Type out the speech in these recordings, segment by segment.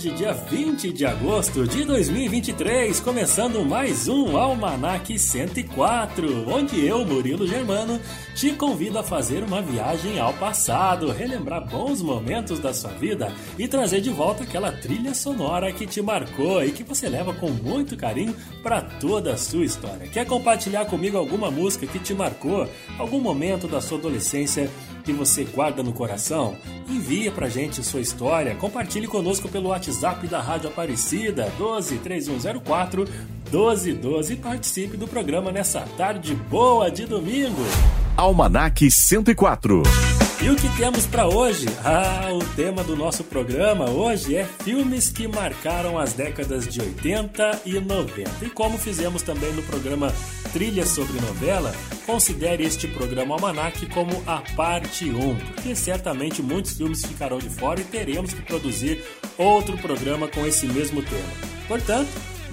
Hoje, dia 20 de agosto de 2023, começando mais um Almanac 104, onde eu, Murilo Germano, te convido a fazer uma viagem ao passado, relembrar bons momentos da sua vida e trazer de volta aquela trilha sonora que te marcou e que você leva com muito carinho para toda a sua história. Quer compartilhar comigo alguma música que te marcou, algum momento da sua adolescência que você guarda no coração? Envie pra gente sua história, compartilhe conosco pelo WhatsApp da Rádio Aparecida 12 3104 1212 e participe do programa nessa tarde boa de domingo. Almanac 104. E o que temos para hoje? Ah, o tema do nosso programa hoje é filmes que marcaram as décadas de 80 e 90. E como fizemos também no programa Trilha sobre Novela, considere este programa Almanac como a parte 1, porque certamente muitos filmes ficarão de fora e teremos que produzir outro programa com esse mesmo tema. Portanto,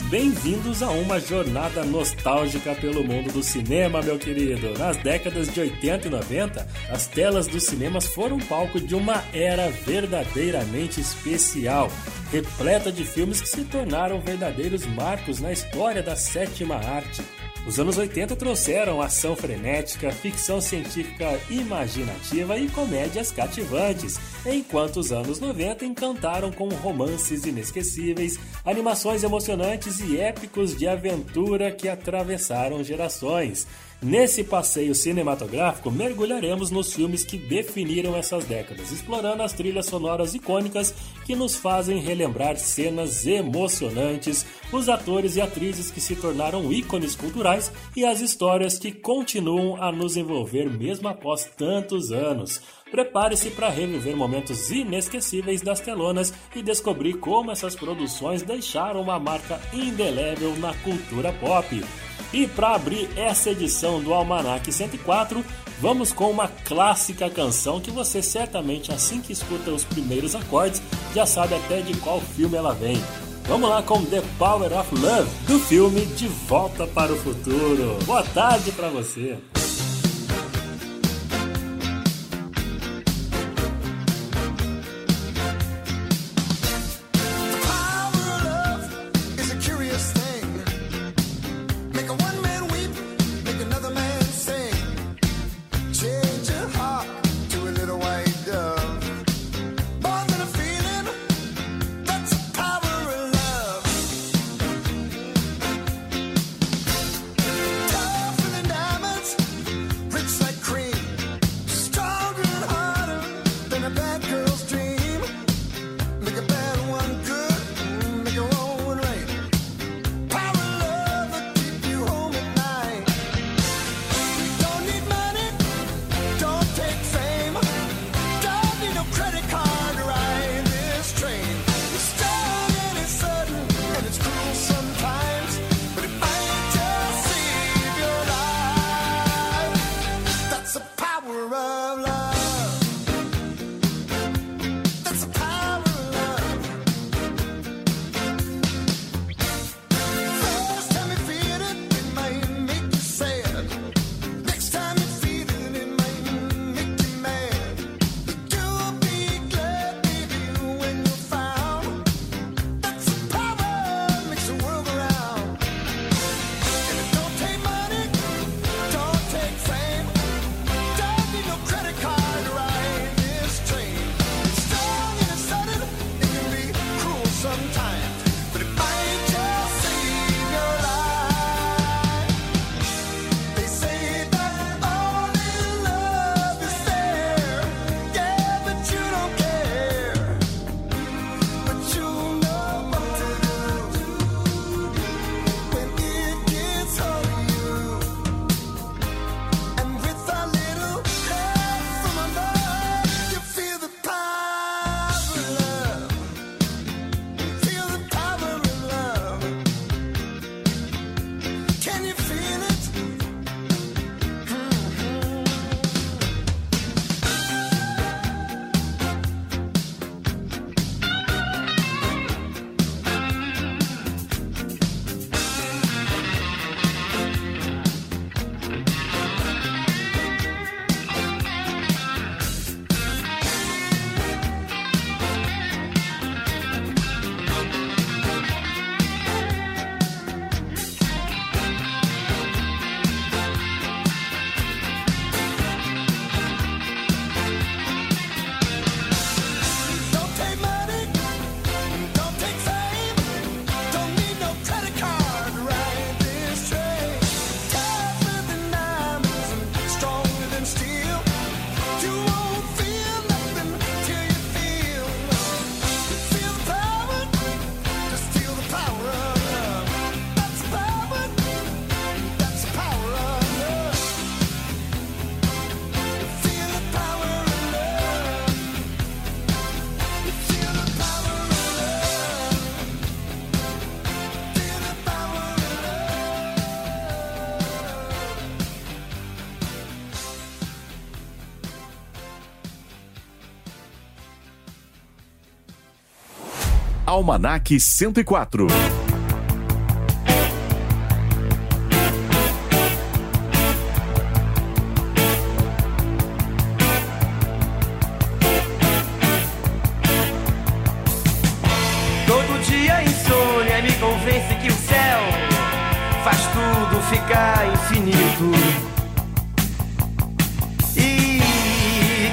Bem-vindos a uma jornada nostálgica pelo mundo do cinema, meu querido. Nas décadas de 80 e 90, as telas dos cinemas foram palco de uma era verdadeiramente especial, repleta de filmes que se tornaram verdadeiros marcos na história da sétima arte. Os anos 80 trouxeram ação frenética, ficção científica imaginativa e comédias cativantes, enquanto os anos 90 encantaram com romances inesquecíveis, animações emocionantes e épicos de aventura que atravessaram gerações. Nesse passeio cinematográfico, mergulharemos nos filmes que definiram essas décadas, explorando as trilhas sonoras icônicas que nos fazem relembrar cenas emocionantes, os atores e atrizes que se tornaram ícones culturais e as histórias que continuam a nos envolver mesmo após tantos anos. Prepare-se para reviver momentos inesquecíveis das telonas e descobrir como essas produções deixaram uma marca indelével na cultura pop. E para abrir essa edição do Almanac 104, vamos com uma clássica canção que você certamente, assim que escuta os primeiros acordes, já sabe até de qual filme ela vem. Vamos lá com The Power of Love, do filme De Volta para o Futuro. Boa tarde para você!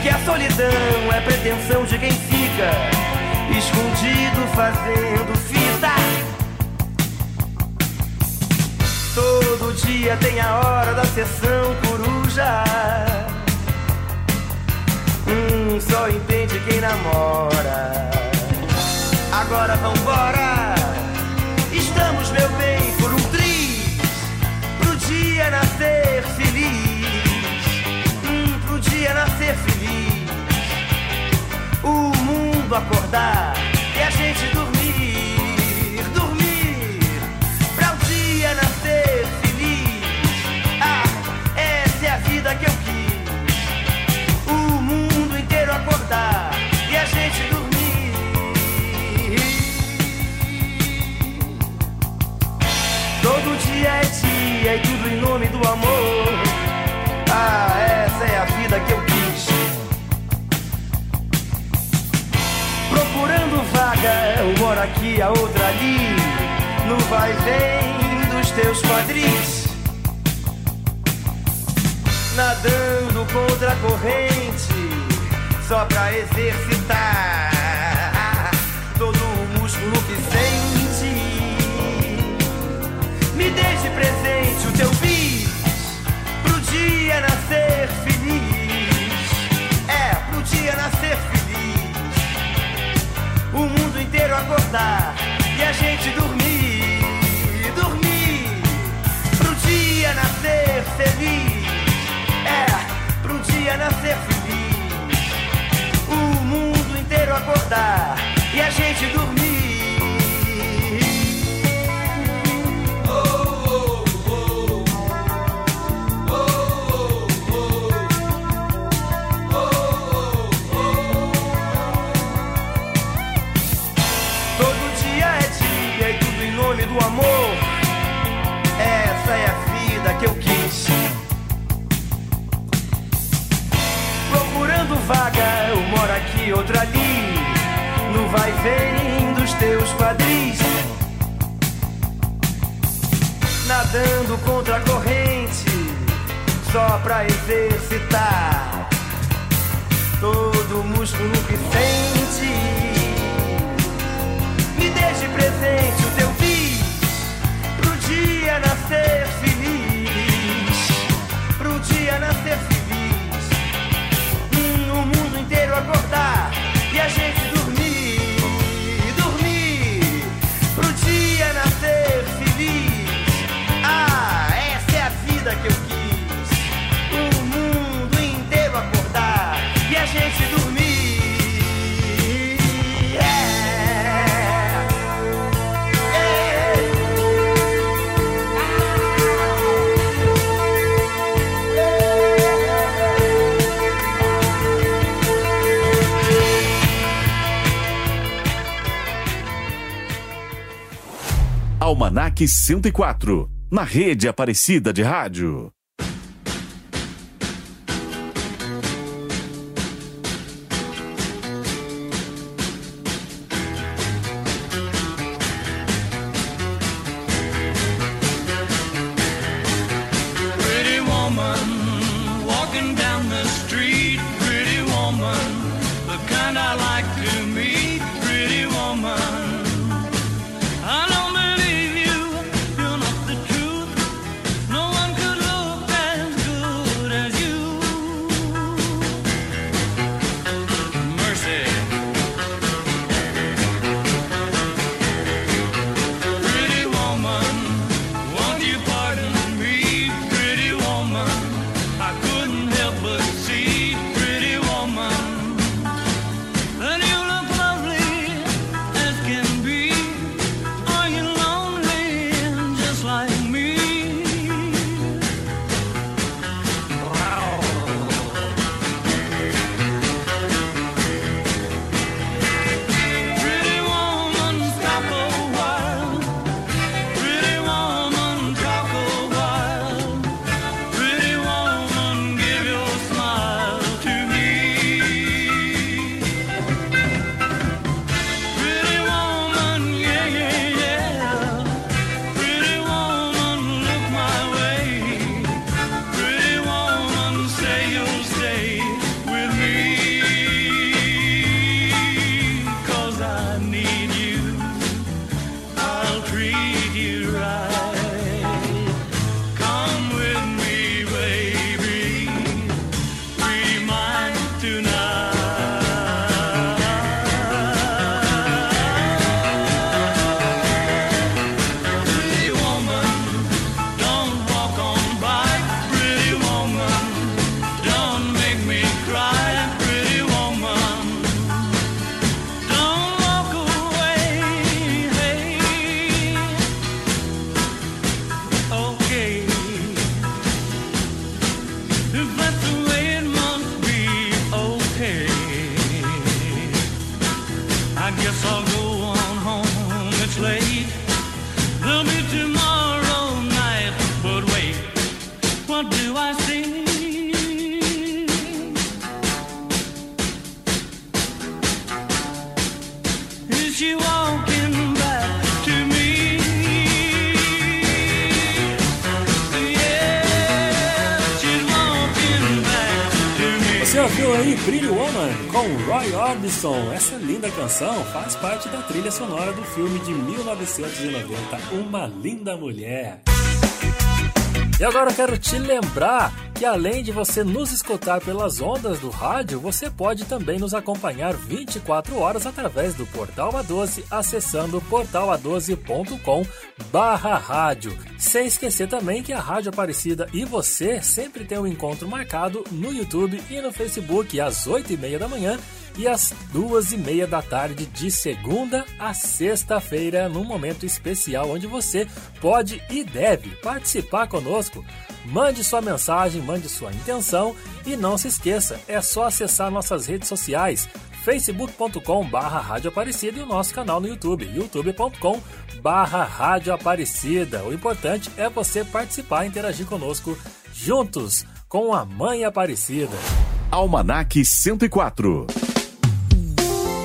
Que a solidão é pretensão de quem fica escondido fazendo fita. Todo dia tem a hora da sessão coruja. Hum, só entende quem namora. Agora vambora. Estamos, meu bem, por um triz. Pro dia nascer feliz. Hum, pro dia nascer feliz. O mundo acordar e a gente dormir. Dormir. Pra o dia nascer feliz. Ah, essa é a vida que eu quis. O mundo inteiro acordar e a gente dormir. Todo dia é dia e tudo em nome do amor. Ah, essa é a vida que eu Procurando vaga, uma hora aqui, a outra ali. No vai vem dos teus quadris. Nadando contra a corrente, só pra exercitar todo o músculo que sente. Me deixe presente o teu bis pro dia nascer feliz. É, pro dia nascer. O mundo inteiro acordar e a gente dormir, dormir. Pro dia nascer feliz. É, pro dia nascer feliz. O mundo inteiro acordar e a gente dormir. Que eu quis. Procurando vaga, uma hora aqui, outra ali. No vai vem dos teus quadris. Nadando contra a corrente, só pra exercitar todo o músculo que sente. Me deixe presente o teu bis pro dia nascer e a gente Almanac 104. Na rede Aparecida de Rádio. Essa linda canção faz parte da trilha sonora do filme de 1990, Uma Linda Mulher. E agora eu quero te lembrar que além de você nos escutar pelas ondas do rádio, você pode também nos acompanhar 24 horas através do Portal A12, acessando portala12.com barra rádio. Sem esquecer também que a Rádio Aparecida e você sempre tem um encontro marcado no YouTube e no Facebook às 8h30 da manhã e às duas e meia da tarde de segunda a sexta-feira, num momento especial onde você pode e deve participar conosco. Mande sua mensagem, mande sua intenção e não se esqueça, é só acessar nossas redes sociais facebook.com barra Rádio Aparecida e o nosso canal no YouTube, youtube.com barra Rádio Aparecida. O importante é você participar e interagir conosco juntos com a Mãe Aparecida. Almanac 104.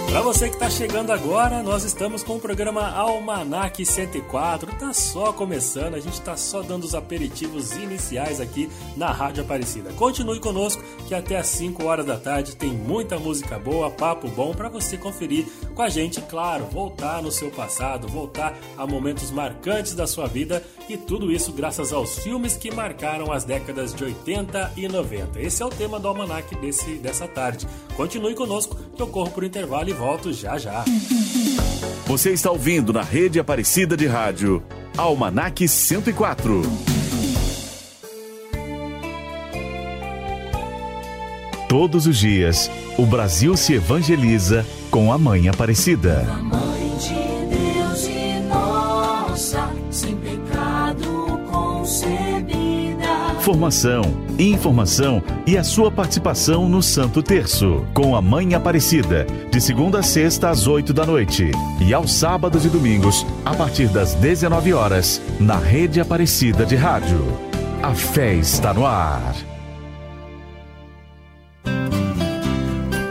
Para você que está chegando agora, nós estamos com o programa Almanac 104. Tá só começando, a gente está só dando os aperitivos iniciais aqui na Rádio Aparecida. Continue conosco que até às 5 horas da tarde tem muita música boa, papo bom para você conferir com a gente, claro, voltar no seu passado, voltar a momentos marcantes da sua vida e tudo isso graças aos filmes que marcaram as décadas de 80 e 90. Esse é o tema do Almanac desse, dessa tarde. Continue conosco que eu corro por intervalo e volto já já. Você está ouvindo na rede Aparecida de Rádio. Almanac 104. Todos os dias, o Brasil se evangeliza com a Mãe Aparecida. Concebida. Formação, informação e a sua participação no Santo Terço, com a Mãe Aparecida, de segunda a sexta às 8 da noite e aos sábados e domingos, a partir das 19 horas, na Rede Aparecida de Rádio. A fé está no ar.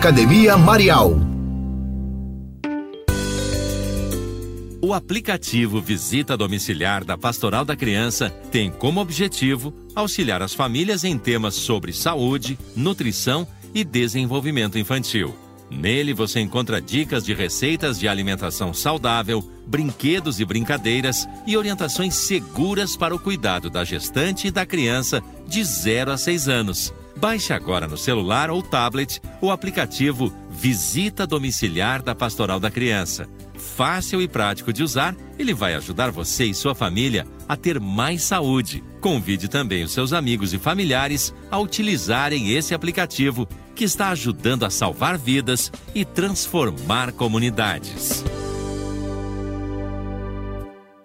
Academia Marial. O aplicativo Visita Domiciliar da Pastoral da Criança tem como objetivo auxiliar as famílias em temas sobre saúde, nutrição e desenvolvimento infantil. Nele você encontra dicas de receitas de alimentação saudável, brinquedos e brincadeiras e orientações seguras para o cuidado da gestante e da criança de 0 a 6 anos. Baixe agora no celular ou tablet o aplicativo Visita Domiciliar da Pastoral da Criança. Fácil e prático de usar, ele vai ajudar você e sua família a ter mais saúde. Convide também os seus amigos e familiares a utilizarem esse aplicativo que está ajudando a salvar vidas e transformar comunidades.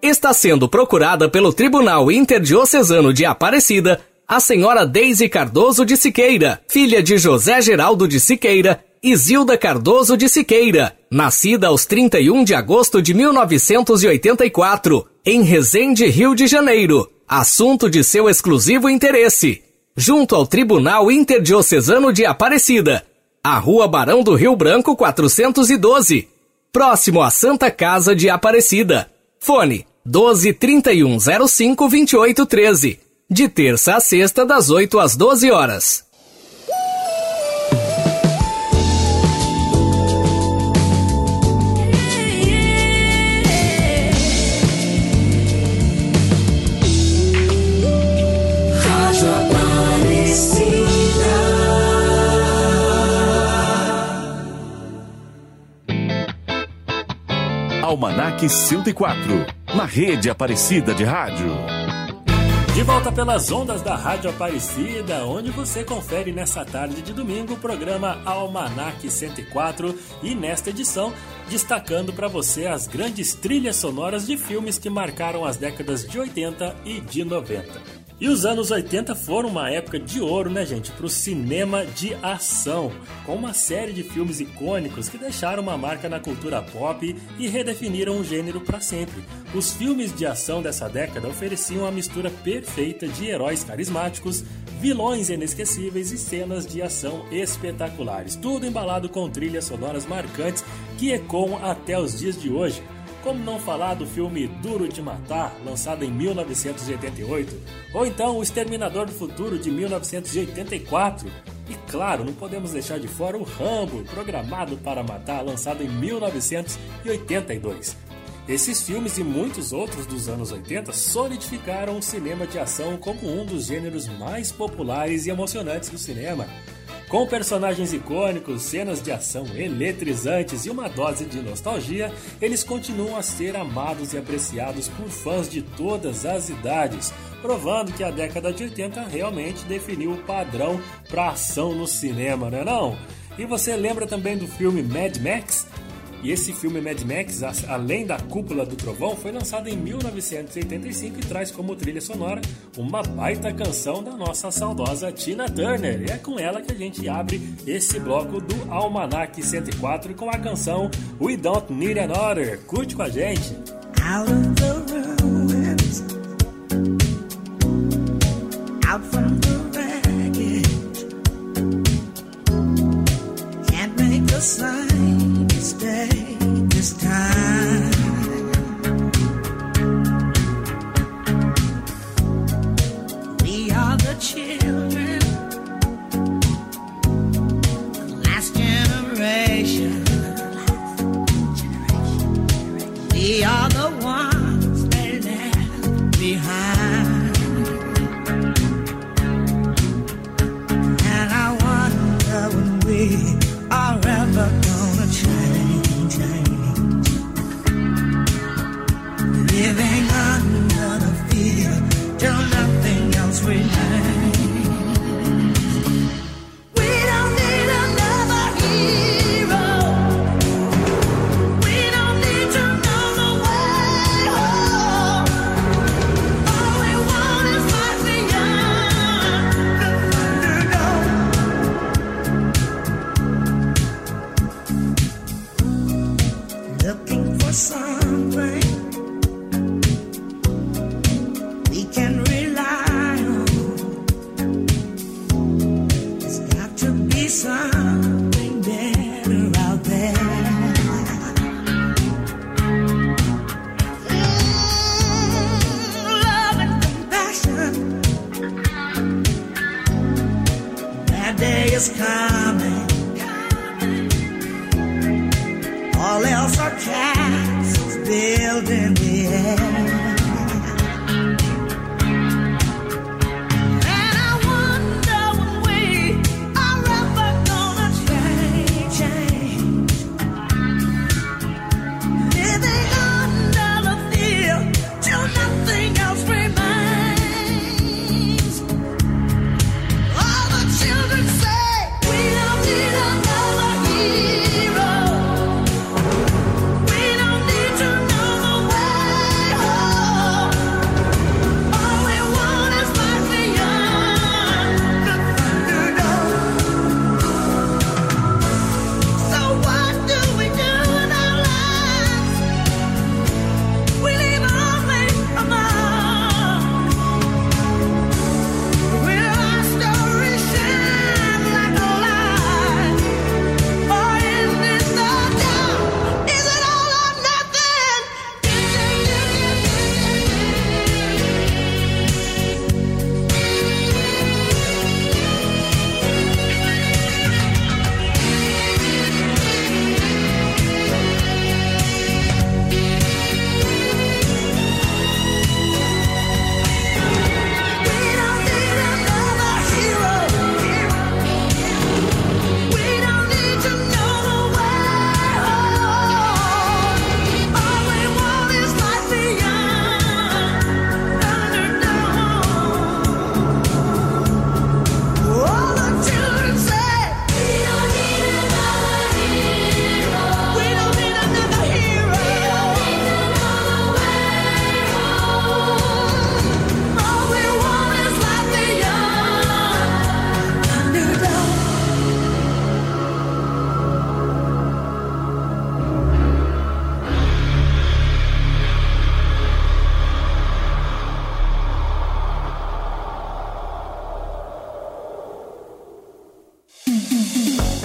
Está sendo procurada pelo Tribunal Interdiocesano de Aparecida a senhora Deise Cardoso de Siqueira, filha de José Geraldo de Siqueira e Zilda Cardoso de Siqueira, nascida aos 31 de agosto de 1984, em Resende, Rio de Janeiro, assunto de seu exclusivo interesse. Junto ao Tribunal Interdiocesano de Aparecida, a Rua Barão do Rio Branco 412, próximo à Santa Casa de Aparecida. Fone 12 3105 2813 de terça a sexta, das 8 às 12 horas. Rádio Aparecida. Almanac 104, na rede Aparecida de Rádio. De volta pelas ondas da Rádio Aparecida, onde você confere nessa tarde de domingo o programa Almanac 104 e nesta edição destacando para você as grandes trilhas sonoras de filmes que marcaram as décadas de 80 e de 90. E os anos 80 foram uma época de ouro, né, gente, para o cinema de ação, com uma série de filmes icônicos que deixaram uma marca na cultura pop e redefiniram o gênero para sempre. Os filmes de ação dessa década ofereciam a mistura perfeita de heróis carismáticos, vilões inesquecíveis e cenas de ação espetaculares, tudo embalado com trilhas sonoras marcantes que ecoam até os dias de hoje. Como não falar do filme Duro de Matar, lançado em 1988, ou então O Exterminador do Futuro de 1984? E claro, não podemos deixar de fora o Rambo, programado para matar, lançado em 1982. Esses filmes e muitos outros dos anos 80 solidificaram o cinema de ação como um dos gêneros mais populares e emocionantes do cinema. Com personagens icônicos, cenas de ação eletrizantes e uma dose de nostalgia, eles continuam a ser amados e apreciados por fãs de todas as idades, provando que a década de 80 realmente definiu o padrão para ação no cinema, não é não? E você lembra também do filme Mad Max? E esse filme Mad Max, além da Cúpula do Trovão, foi lançado em 1985 e traz como trilha sonora uma baita canção da nossa saudosa Tina Turner. E é com ela que a gente abre esse bloco do Almanac 104 com a canção We Don't Need Another. Curte com a gente! Out of the ruins, out from the wreckage, can't make the sign stay this time.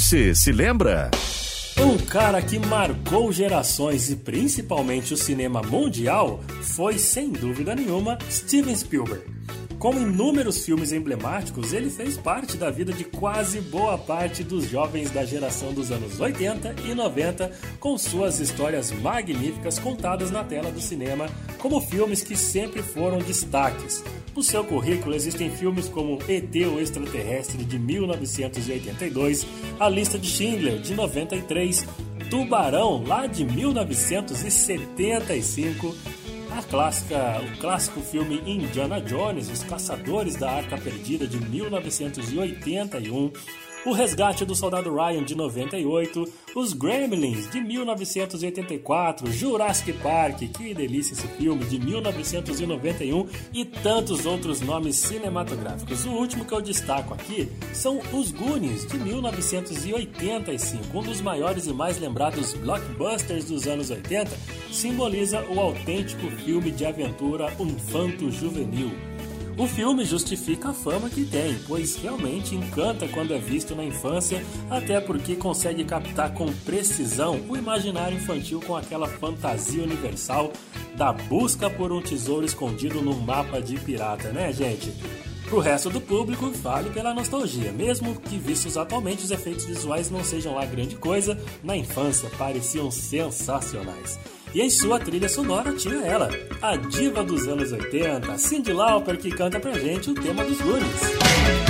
Você se lembra? Um cara que marcou gerações e principalmente o cinema mundial foi, sem dúvida nenhuma, Steven Spielberg. Com inúmeros filmes emblemáticos, ele fez parte da vida de quase boa parte dos jovens da geração dos anos 80 e 90, com suas histórias magníficas contadas na tela do cinema, como filmes que sempre foram destaques. No seu currículo existem filmes como ET o Extraterrestre de 1982, A Lista de Schindler de 93, Tubarão lá de 1975, a clássica, o clássico filme Indiana Jones, Os Caçadores da Arca Perdida de 1981, O Resgate do Soldado Ryan de 98, Os Gremlins de 1984, Jurassic Park, que delícia esse filme, de 1991 e tantos outros nomes cinematográficos. O último que eu destaco aqui são Os Goonies de 1985, um dos maiores e mais lembrados blockbusters dos anos 80, simboliza o autêntico filme de aventura infanto-juvenil. O filme justifica a fama que tem, pois realmente encanta quando é visto na infância, até porque consegue captar com precisão o imaginário infantil com aquela fantasia universal da busca por um tesouro escondido num mapa de pirata, né, gente? Pro resto do público, vale pela nostalgia, mesmo que vistos atualmente os efeitos visuais não sejam lá grande coisa, na infância pareciam sensacionais. E em sua trilha sonora tinha ela, a diva dos anos 80, Cyndi Lauper, que canta pra gente o tema dos Goonies.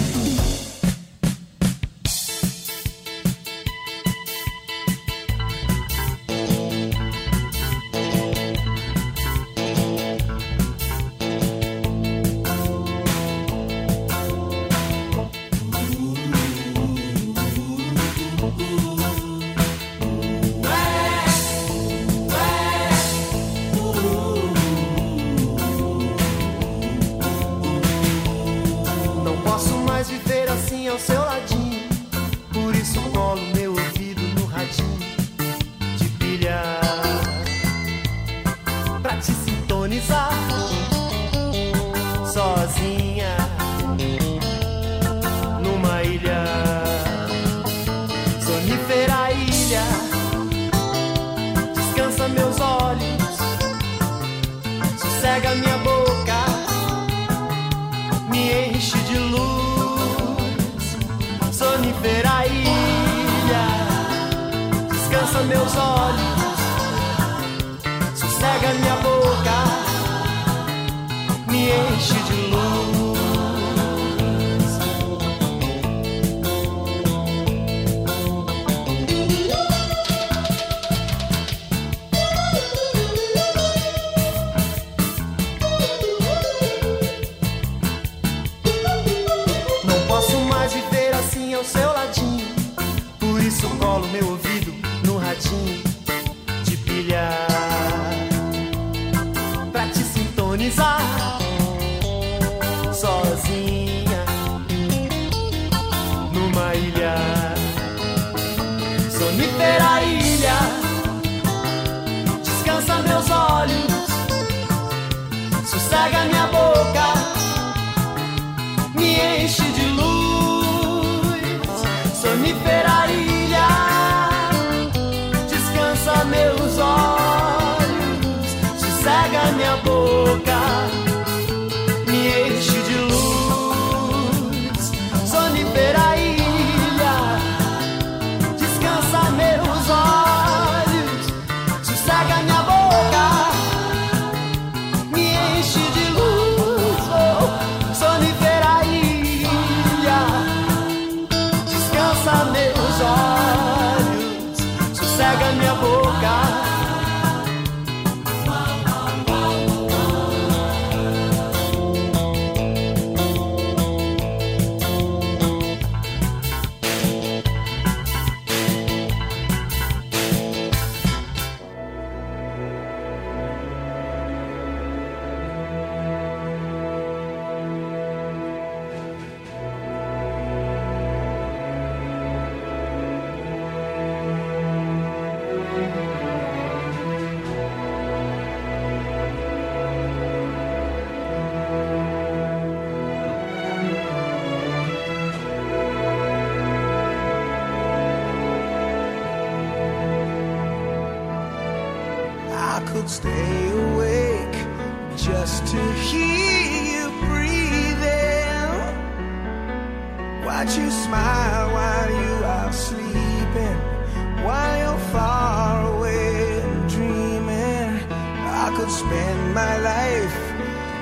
my life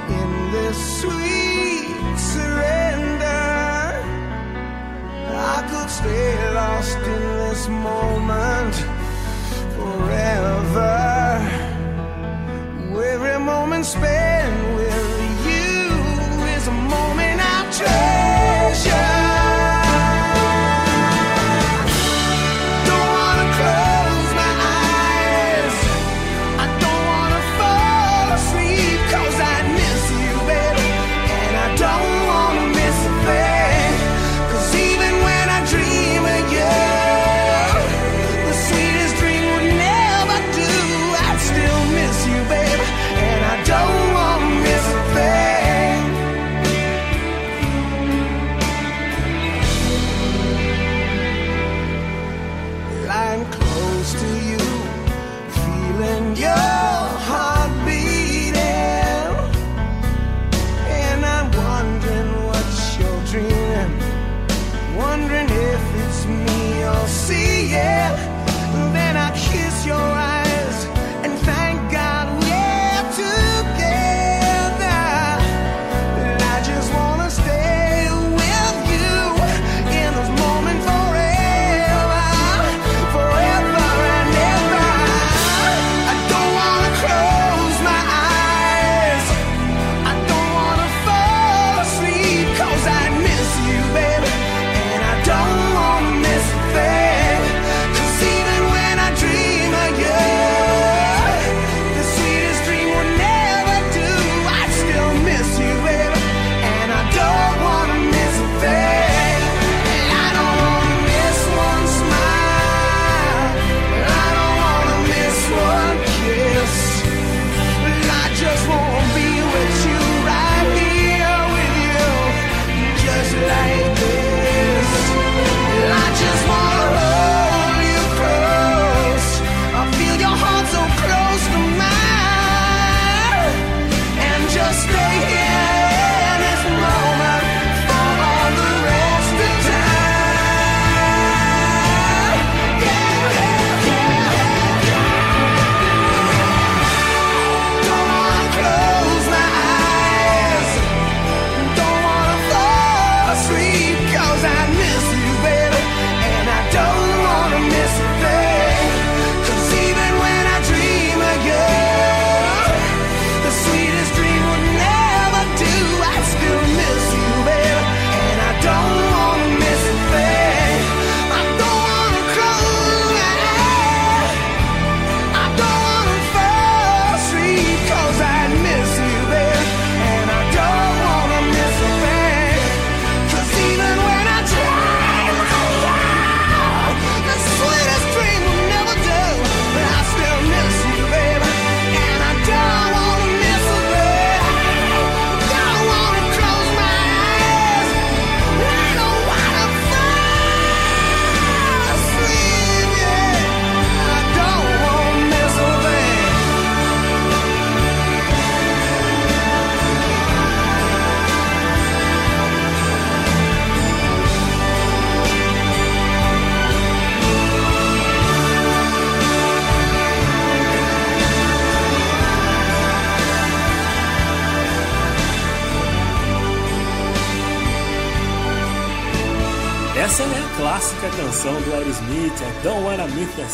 in this sweet surrender. I could stay lost in this moment forever. Every moment spent.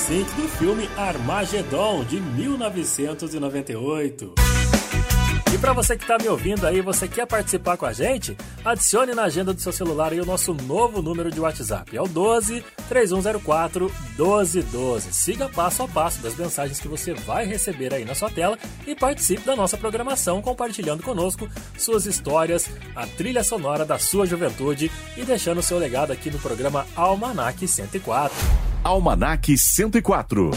Sink, do filme Armageddon, de 1998. E para você que está me ouvindo aí, você quer participar com a gente? Adicione na agenda do seu celular aí o nosso novo número de WhatsApp. É o 12 3104 1212. Siga passo a passo das mensagens que você vai receber aí na sua tela e participe da nossa programação compartilhando conosco suas histórias, a trilha sonora da sua juventude e deixando seu legado aqui no programa Almanac 104. Almanac 104.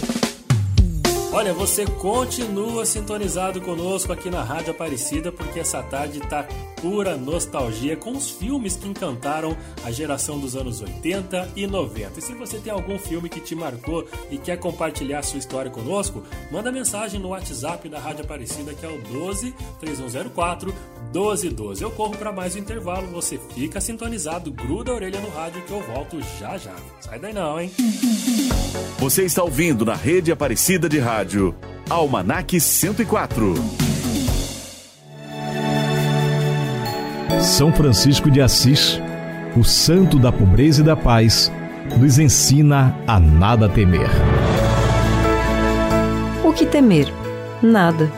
Olha, você continua sintonizado conosco aqui na Rádio Aparecida, porque essa tarde tá pura nostalgia com os filmes que encantaram a geração dos anos 80 e 90. E se você tem algum filme que te marcou e quer compartilhar sua história conosco, manda mensagem no WhatsApp da Rádio Aparecida, que é o 12 3104 1212. Eu corro para mais um intervalo, você fica sintonizado, gruda a orelha no rádio que eu volto já já. Sai daí não, hein? Você está ouvindo na rede Aparecida de Rádio. Almanac 104. São Francisco de Assis, o santo da pobreza e da paz, nos ensina a nada temer. O que temer? Nada.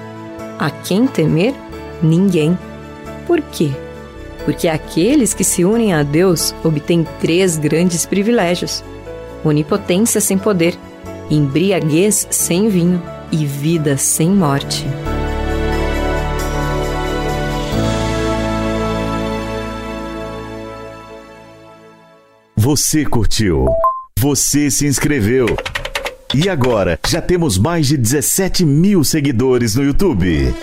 A quem temer? Ninguém. Por quê? Porque aqueles que se unem a Deus obtêm três grandes privilégios: onipotência sem poder, embriaguez sem vinho e vida sem morte. Você curtiu. Você se inscreveu. E agora, já temos mais de 17 mil seguidores no YouTube.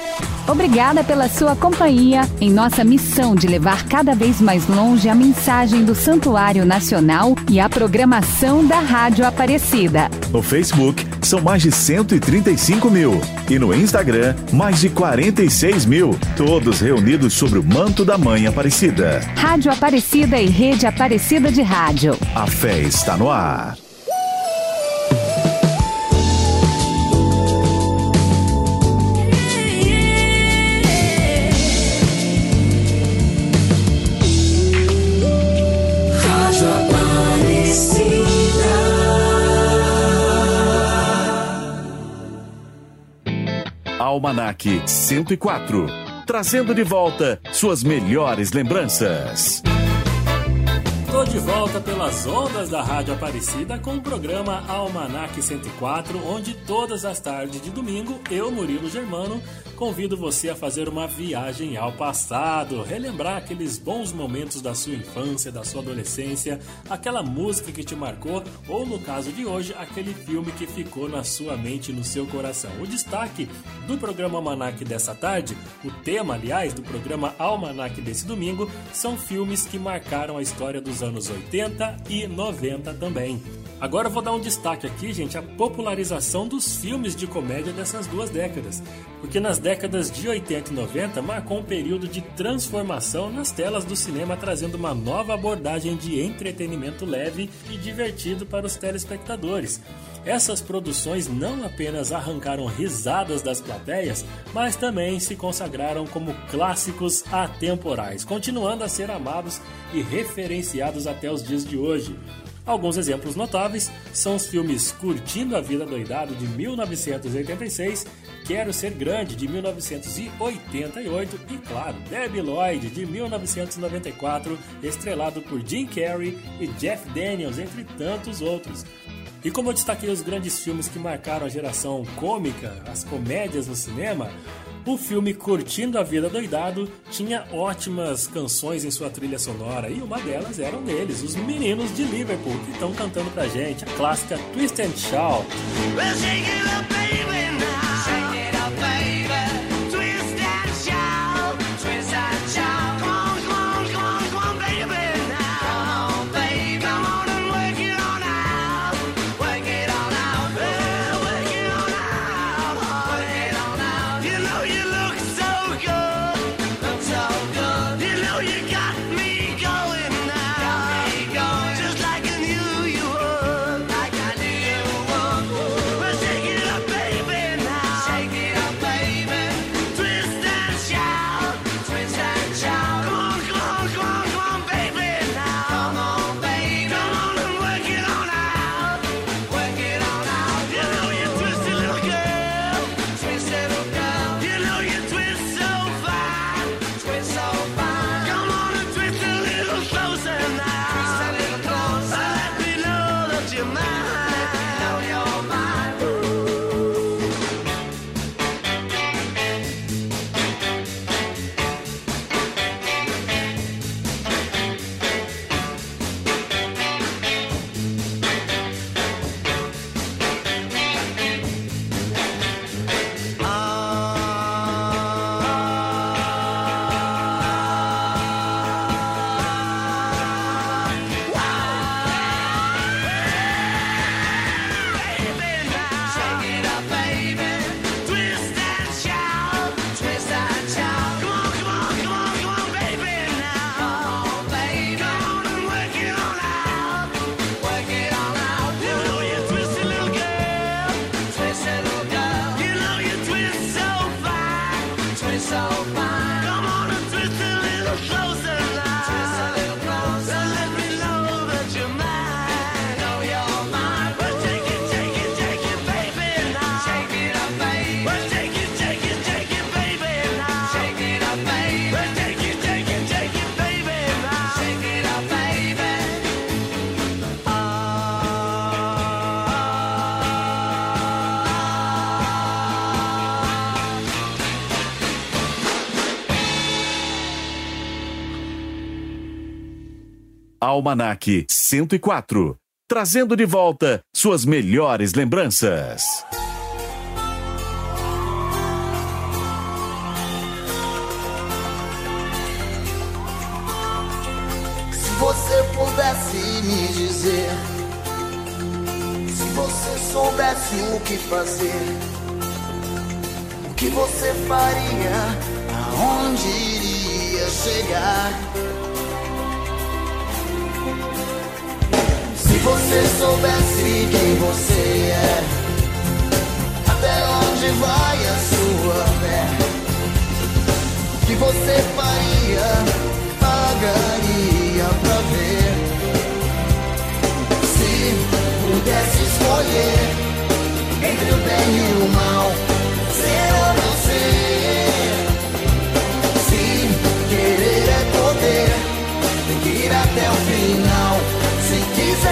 Obrigada pela sua companhia em nossa missão de levar cada vez mais longe a mensagem do Santuário Nacional e a programação da Rádio Aparecida. No Facebook, são mais de 135 mil. E no Instagram, mais de 46 mil. Todos reunidos sobre o manto da Mãe Aparecida. Rádio Aparecida e Rede Aparecida de Rádio. A fé está no ar. Almanac 104. Trazendo de volta suas melhores lembranças. Tô de volta pelas ondas da Rádio Aparecida com o programa Almanac 104, onde todas as tardes de domingo, eu, Murilo Germano, convido você a fazer uma viagem ao passado, relembrar aqueles bons momentos da sua infância, da sua adolescência, aquela música que te marcou, ou no caso de hoje, aquele filme que ficou na sua mente e no seu coração. O destaque do programa Almanac dessa tarde, o tema, aliás, do programa Almanac desse domingo, são filmes que marcaram a história dos anos 80 e 90 também. Agora eu vou dar um destaque aqui, gente, a popularização dos filmes de comédia dessas duas décadas. Porque nas décadas de 80 e 90 marcou um período de transformação nas telas do cinema, trazendo uma nova abordagem de entretenimento leve e divertido para os telespectadores. Essas produções não apenas arrancaram risadas das plateias, mas também se consagraram como clássicos atemporais, continuando a ser amados e referenciados até os dias de hoje. Alguns exemplos notáveis são os filmes Curtindo a Vida Doidado de 1986, Quero Ser Grande de 1988 e, claro, Debbie Lloyd de 1994, estrelado por Jim Carrey e Jeff Daniels, entre tantos outros. E como eu destaquei os grandes filmes que marcaram a geração cômica, as comédias no cinema, o filme Curtindo a Vida Doidado tinha ótimas canções em sua trilha sonora e uma delas eram deles, os meninos de Liverpool, que estão cantando pra gente a clássica Twist and Shout. Well, Almanac 104. Trazendo de volta suas melhores lembranças. Se você pudesse me dizer, se você soubesse o que fazer, o que você faria, aonde iria chegar? Você soubesse quem você é, até onde vai a sua fé? O que você faria? Pagaria pra ver. Se pudesse escolher entre o bem e o mal, ser ou não ser. Se querer é poder, tem que ir até o final.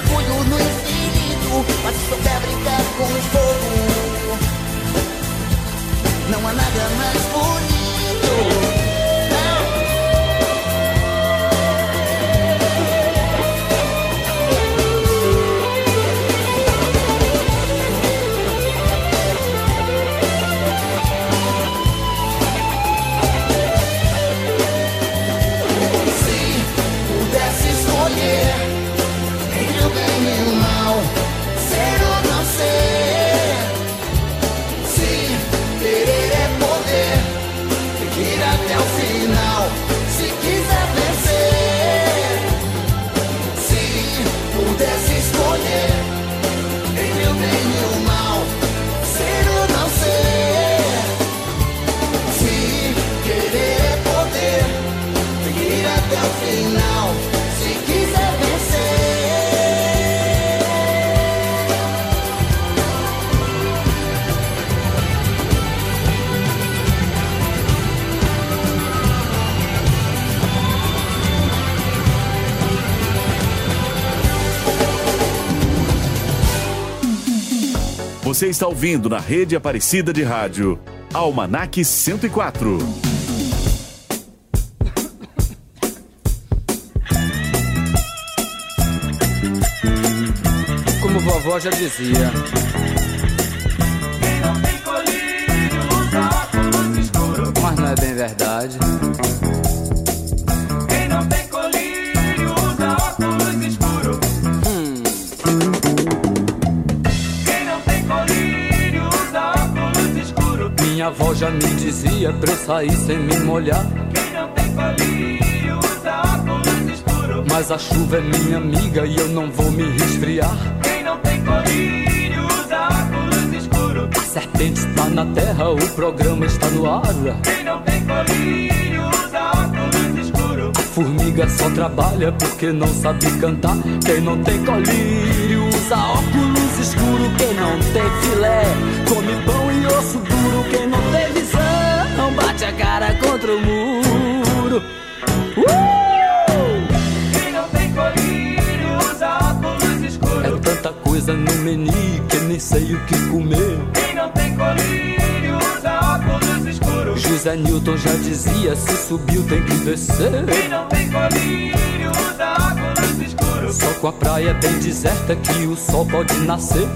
mergulho no infinito Mas souber brincar com o fogo. Não há nada mais bonito Você está ouvindo na rede Aparecida de Rádio. Almanac 104. Como vovó já dizia. Mas não é bem verdade. Já me dizia pra eu sair sem me molhar. Quem não tem colírio usa óculos escuros. Mas a chuva é minha amiga e eu não vou me resfriar. Quem não tem colírio usa óculos escuros. A serpente está na terra, o programa está no ar. Quem não tem colírio usa óculos escuros. A formiga só trabalha porque não sabe cantar. Quem não tem colírio usa óculos escuro, quem não tem filé. Come pão e osso contra o muro. Uh! Quem não tem colírio usa óculos escuros. É tanta coisa no menu que nem sei o que comer. Quem não tem colírio usa óculos escuros. José Newton já dizia: se subiu tem que descer. Quem não tem colírio usa óculos escuros. Só com a praia bem deserta que o sol pode nascer.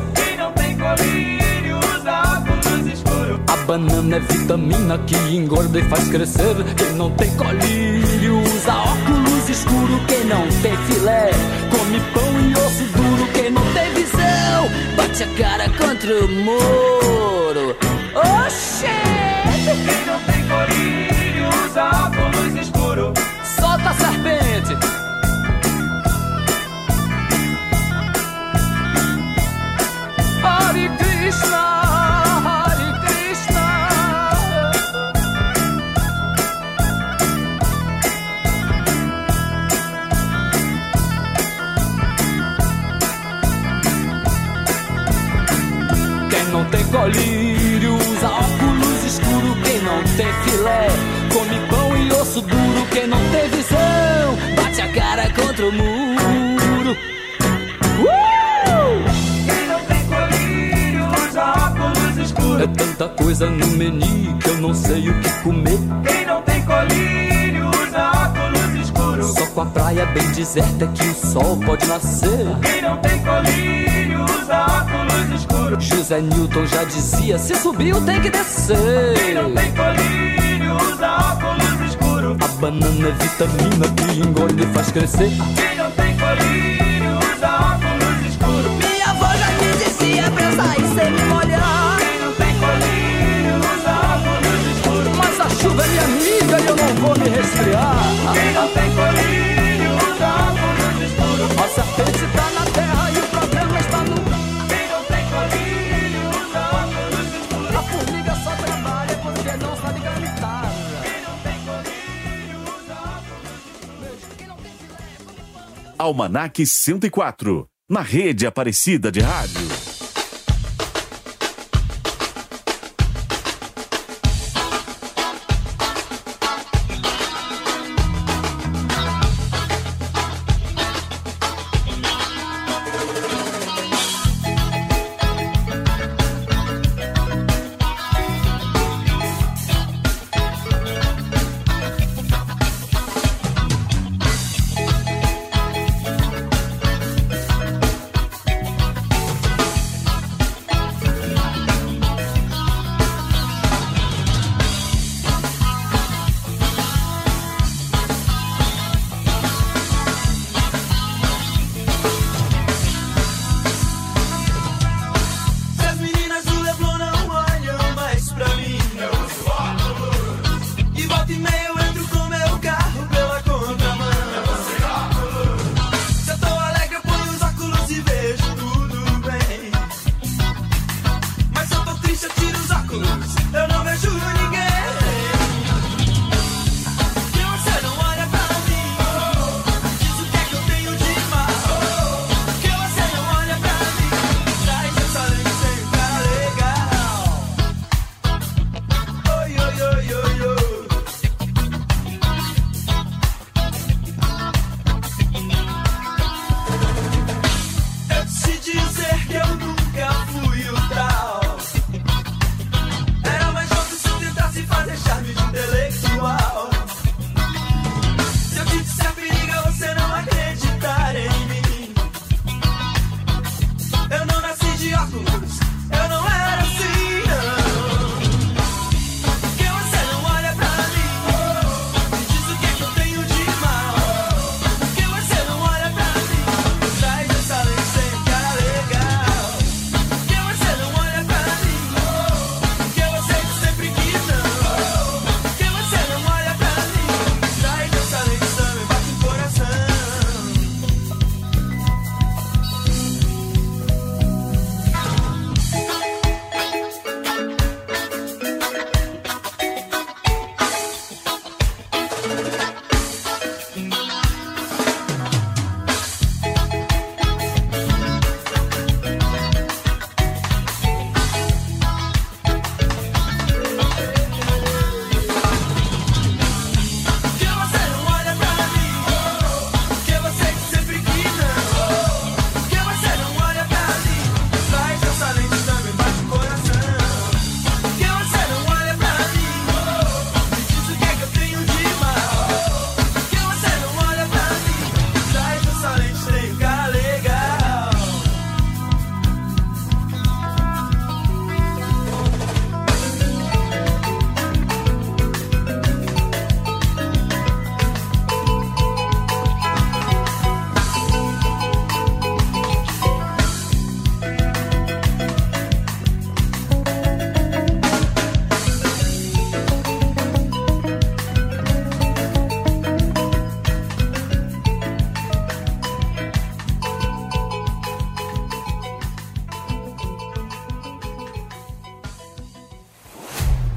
Banana é vitamina que engorda e faz crescer. Quem não tem colírio usa óculos escuro. Quem não tem filé come pão e osso duro. Quem não tem visão bate a cara contra o muro. Oxê! Coisa no menu que eu não sei o que comer. Quem não tem colírio usa óculos escuros. Só com a praia bem deserta que o sol pode nascer. Quem não tem colírio usa óculos escuros. José Newton já dizia: se subiu tem que descer. Quem não tem colírio usa óculos escuros. A banana é vitamina que engorda e faz crescer. Quem não me resfriar. Quem não tem colírio usa óculos escuros. A serpente tá na terra e o problema está no. Quem não tem colírio usa óculos escuros. A formiga só trabalha porque não sabe cantar. Quem não tem colírio usa óculos escuros. Almanac 104, na rede Aparecida de Rádio.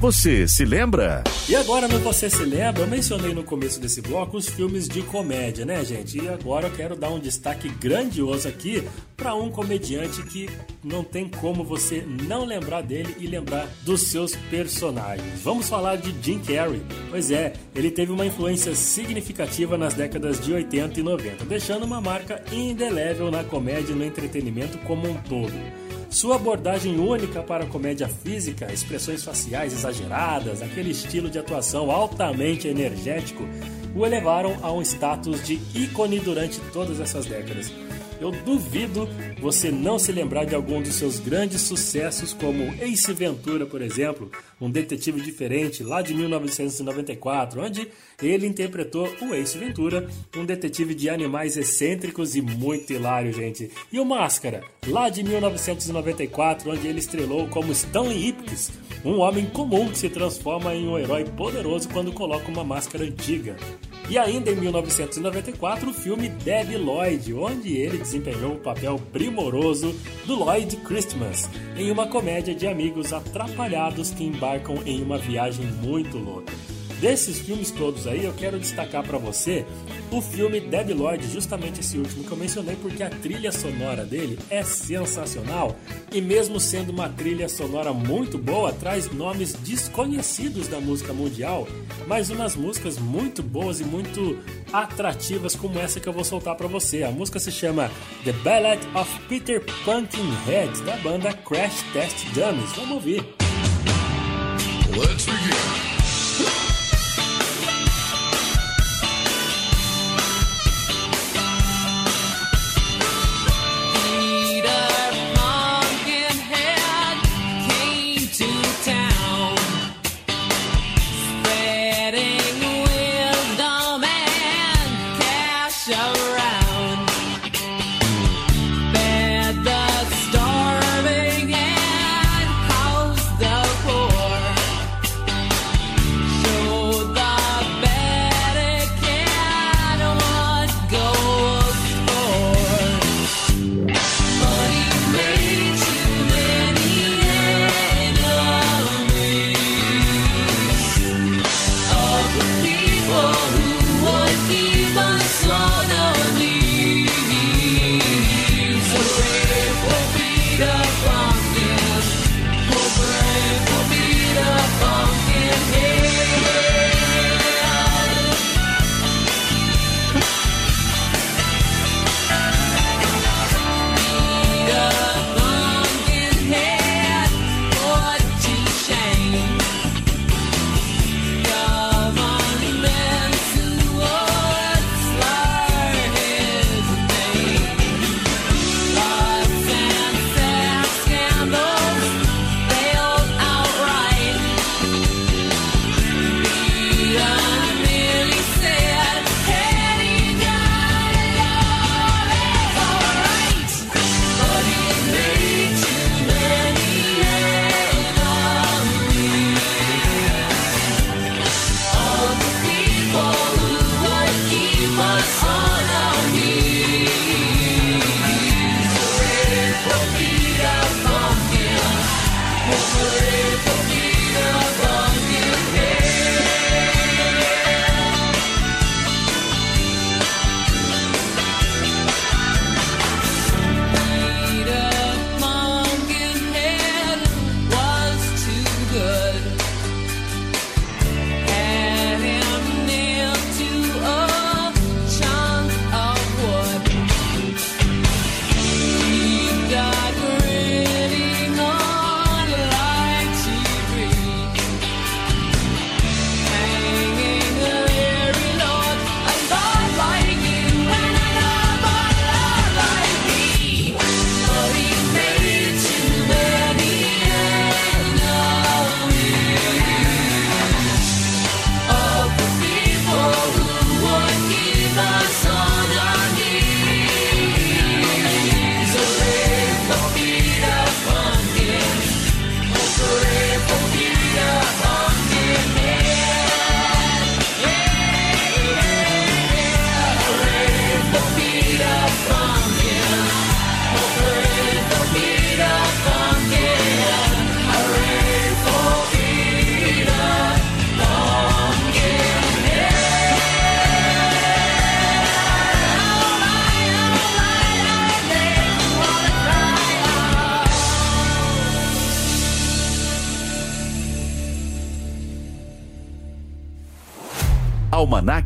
Você se lembra? E agora no Você Se Lembra, eu mencionei no começo desse bloco os filmes de comédia, né, gente? E agora eu quero dar um destaque grandioso aqui para um comediante que não tem como você não lembrar dele e lembrar dos seus personagens. Vamos falar de Jim Carrey. Pois é, ele teve uma influência significativa nas décadas de 80 e 90, deixando uma marca indelével na comédia e no entretenimento como um todo. Sua abordagem única para a comédia física, expressões faciais exageradas, aquele estilo de atuação altamente energético, o elevaram a um status de ícone durante todas essas décadas. Eu duvido você não se lembrar de algum dos seus grandes sucessos, como Ace Ventura, por exemplo, um detetive diferente lá de 1994, onde ele interpretou o Ace Ventura, um detetive de animais excêntricos e muito hilário, gente. E o Máscara, lá de 1994, onde ele estrelou como Stanley Ipkiss, um homem comum que se transforma em um herói poderoso quando coloca uma máscara antiga. E ainda em 1994, o filme Debbie Lloyd, onde ele desempenhou o papel primoroso do Lloyd Christmas, em uma comédia de amigos atrapalhados que embarcam em uma viagem muito louca. Desses filmes todos aí, eu quero destacar para você o filme Debbie Lloyd, justamente esse último que eu mencionei, porque a trilha sonora dele é sensacional e, mesmo sendo uma trilha sonora muito boa, traz nomes desconhecidos da música mundial, mas umas músicas muito boas e muito atrativas, como essa que eu vou soltar para você. A música se chama The Ballad of Peter Pumpkinhead, da banda Crash Test Dummies. Vamos ouvir. Let's begin.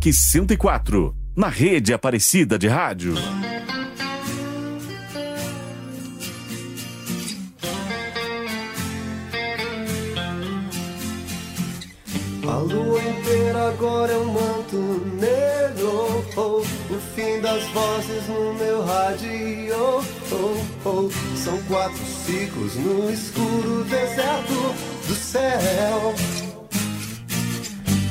Univac 104, na rede Aparecida de Rádio. A lua inteira agora é um manto negro. Oh, o fim das vozes no meu rádio. Oh, oh, são quatro ciclos no escuro deserto do céu.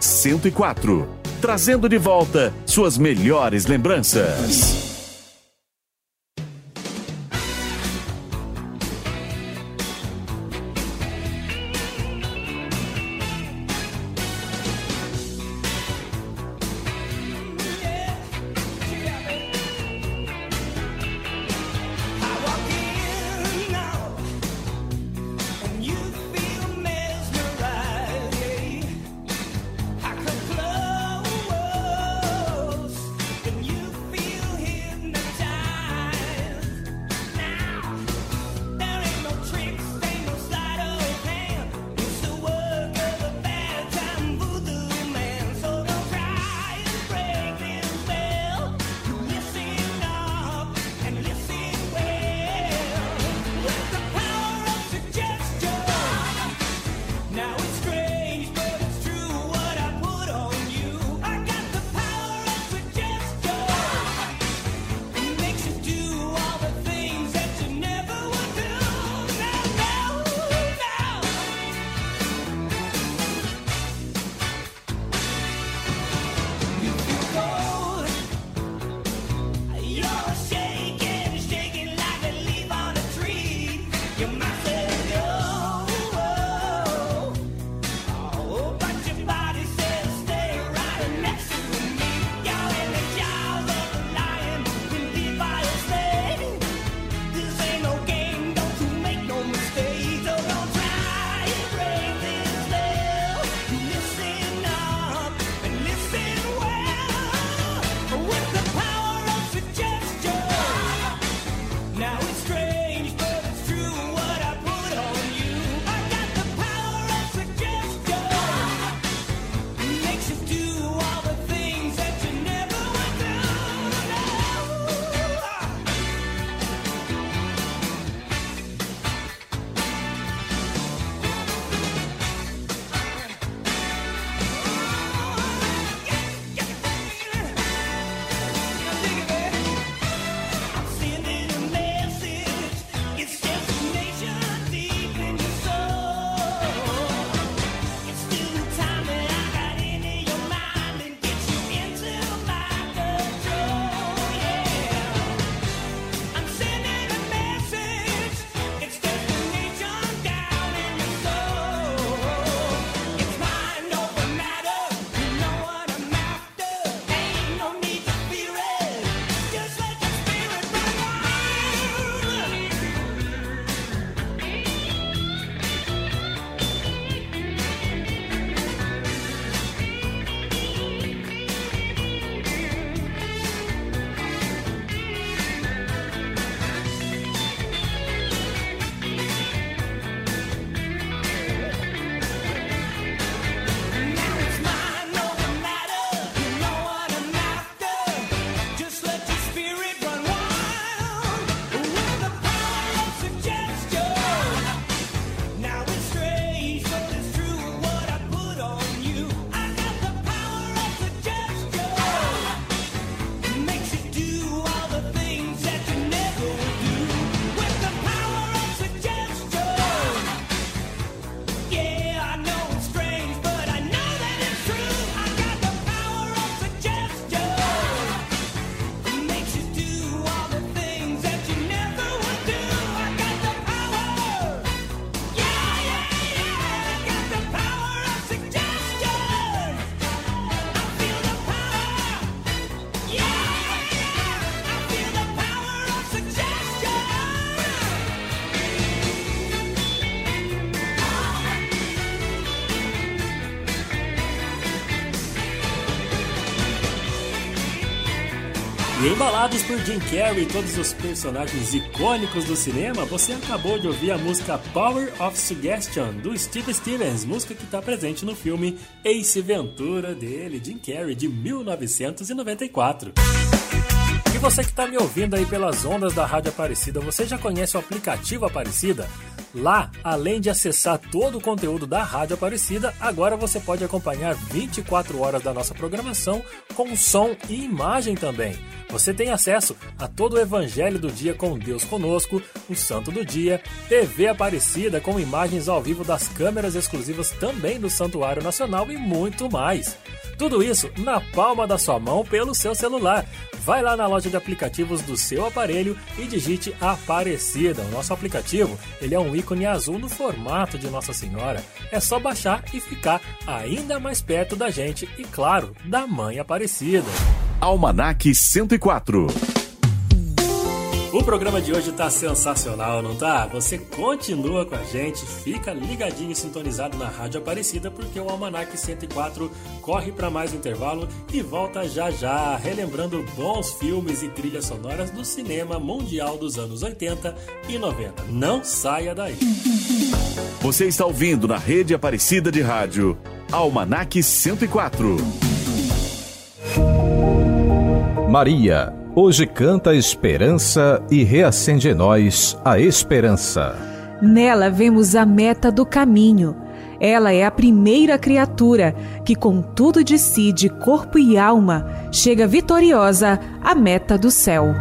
104, trazendo de volta suas melhores lembranças. Por Jim Carrey e todos os personagens icônicos do cinema, você acabou de ouvir a música Power of Suggestion do Steve Stevens, música que está presente no filme Ace Ventura dele, Jim Carrey, de 1994. E você que está me ouvindo aí pelas ondas da Rádio Aparecida, você já conhece o aplicativo Aparecida? Lá, além de acessar todo o conteúdo da Rádio Aparecida, agora você pode acompanhar 24 horas da nossa programação com som e imagem também. Você tem acesso a todo o Evangelho do Dia com Deus Conosco, o Santo do Dia, TV Aparecida com imagens ao vivo das câmeras exclusivas também do Santuário Nacional e muito mais. Tudo isso na palma da sua mão pelo seu celular. Vai lá na loja de aplicativos do seu aparelho e digite Aparecida. O nosso aplicativo ele é um ícone azul no formato de Nossa Senhora. É só baixar e ficar ainda mais perto da gente e, claro, da Mãe Aparecida. Almanac 104. O programa de hoje tá sensacional, não tá? Você continua com a gente, fica ligadinho e sintonizado na Rádio Aparecida, porque o Almanac 104 corre para mais um intervalo e volta já já, relembrando bons filmes e trilhas sonoras do cinema mundial dos anos 80 e 90. Não saia daí. Você está ouvindo na rede Aparecida de Rádio Almanac 104. Maria, hoje canta esperança e reacende em nós a esperança. Nela vemos a meta do caminho. Ela é a primeira criatura que, com tudo de si, de corpo e alma, chega vitoriosa à meta do céu.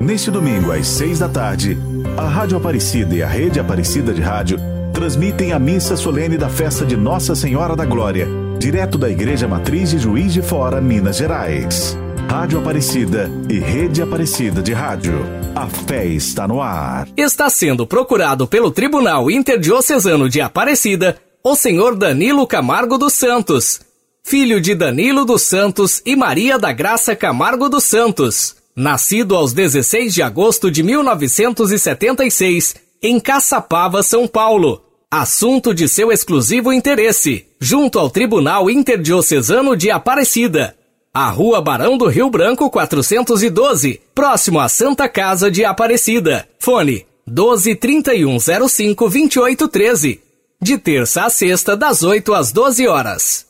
Neste domingo, às seis da tarde, a Rádio Aparecida e a Rede Aparecida de Rádio transmitem a missa solene da festa de Nossa Senhora da Glória, direto da Igreja Matriz de Juiz de Fora, Minas Gerais. Rádio Aparecida e Rede Aparecida de Rádio. A fé está no ar. Está sendo procurado pelo Tribunal Interdiocesano de Aparecida o senhor Danilo Camargo dos Santos, filho de Danilo dos Santos e Maria da Graça Camargo dos Santos, nascido aos 16 de agosto de 1976 em Caçapava, São Paulo. Assunto de seu exclusivo interesse, junto ao Tribunal Interdiocesano de Aparecida. A Rua Barão do Rio Branco 412, próximo à Santa Casa de Aparecida. Fone 12 3105 2813. De terça a sexta, das 8 às 12 horas.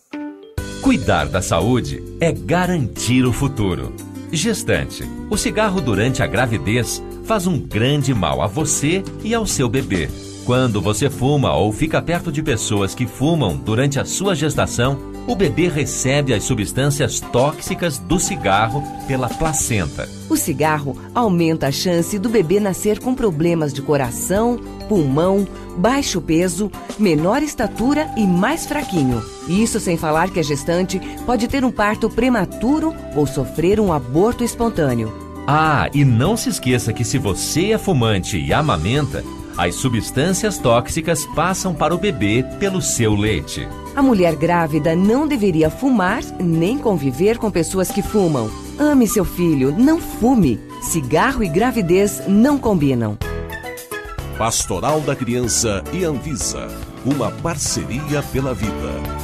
Cuidar da saúde é garantir o futuro. Gestante, o cigarro durante a gravidez faz um grande mal a você e ao seu bebê. Quando você fuma ou fica perto de pessoas que fumam durante a sua gestação, o bebê recebe as substâncias tóxicas do cigarro pela placenta. O cigarro aumenta a chance do bebê nascer com problemas de coração, pulmão, baixo peso, menor estatura e mais fraquinho. Isso sem falar que a gestante pode ter um parto prematuro ou sofrer um aborto espontâneo. Ah, e não se esqueça que se você é fumante e amamenta, as substâncias tóxicas passam para o bebê pelo seu leite. A mulher grávida não deveria fumar nem conviver com pessoas que fumam. Ame seu filho, não fume. Cigarro e gravidez não combinam. Pastoral da Criança e Anvisa. Uma parceria pela vida.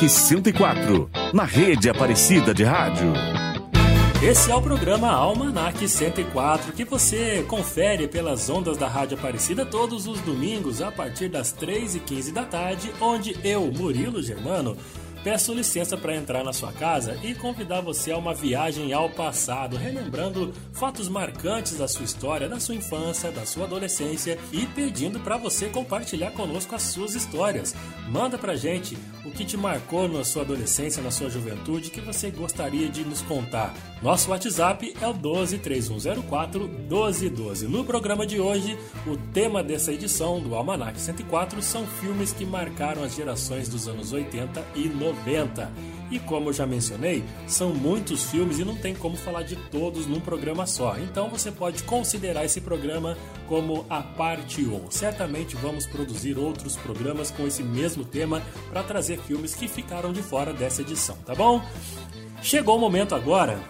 Almanac 104, na rede Aparecida de Rádio. Esse é o programa Almanac 104 que você confere pelas ondas da Rádio Aparecida todos os domingos a partir das 3h15 da tarde, onde eu, Murilo Germano, peço licença para entrar na sua casa e convidar você a uma viagem ao passado, relembrando fatos marcantes da sua história, da sua infância, da sua adolescência e pedindo para você compartilhar conosco as suas histórias. Manda pra gente o que te marcou na sua adolescência, na sua juventude, que você gostaria de nos contar. Nosso WhatsApp é o 12 3104 1212. No programa de hoje, o tema dessa edição do Almanac 104 são filmes que marcaram as gerações dos anos 80 e 90. E como eu já mencionei, são muitos filmes e não tem como falar de todos num programa só. Então você pode considerar esse programa como a parte 1. Certamente vamos produzir outros programas com esse mesmo tema para trazer filmes que ficaram de fora dessa edição, tá bom? Chegou o momento agora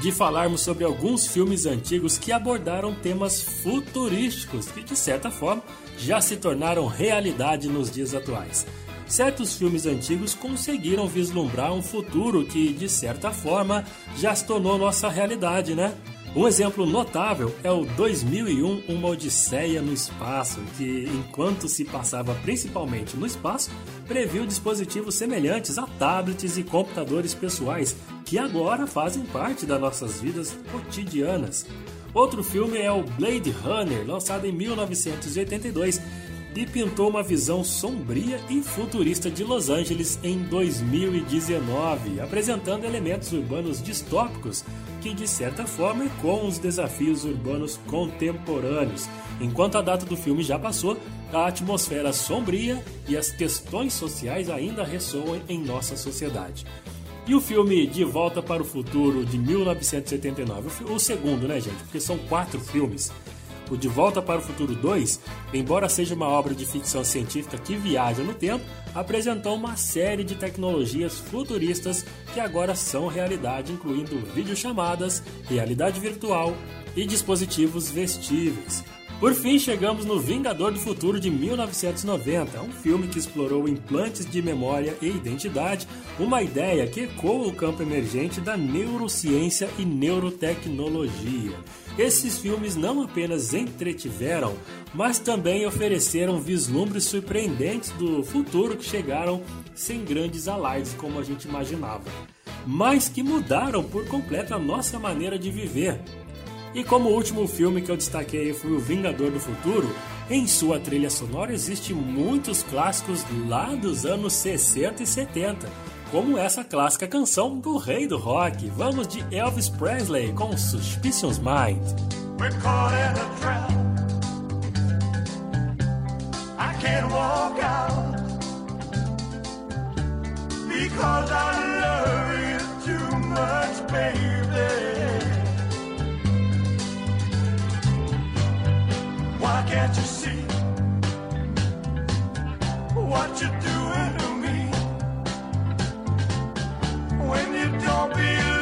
de falarmos sobre alguns filmes antigos que abordaram temas futurísticos que, de certa forma, já se tornaram realidade nos dias atuais. Certos filmes antigos conseguiram vislumbrar um futuro que, de certa forma, já se tornou nossa realidade, né? Um exemplo notável é o 2001 Uma Odisseia no Espaço, que, enquanto se passava principalmente no espaço, previu dispositivos semelhantes a tablets e computadores pessoais que agora fazem parte das nossas vidas cotidianas. Outro filme é o Blade Runner, lançado em 1982 e pintou uma visão sombria e futurista de Los Angeles em 2019, apresentando elementos urbanos distópicos que, de certa forma, ecoam os desafios urbanos contemporâneos. Enquanto a data do filme já passou, a atmosfera sombria e as questões sociais ainda ressoam em nossa sociedade. E o filme De Volta para o Futuro de 1979, o segundo, né, gente? Porque são quatro filmes. O De Volta para o Futuro 2, embora seja uma obra de ficção científica que viaja no tempo, apresentou uma série de tecnologias futuristas que agora são realidade, incluindo videochamadas, realidade virtual e dispositivos vestíveis. Por fim, chegamos no Vingador do Futuro de 1990, um filme que explorou implantes de memória e identidade, uma ideia que ecoa o campo emergente da neurociência e neurotecnologia. Esses filmes não apenas entretiveram, mas também ofereceram vislumbres surpreendentes do futuro que chegaram sem grandes alardes como a gente imaginava, mas que mudaram por completo a nossa maneira de viver. E como último filme que eu destaquei foi O Vingador do Futuro, em sua trilha sonora existem muitos clássicos lá dos anos 60 e 70, como essa clássica canção do rei do rock. Vamos de Elvis Presley com Suspicious Mind. We're caught in a trap. I can't walk out because I love you too much, baby. Why can't you see what you're doing when you don't believe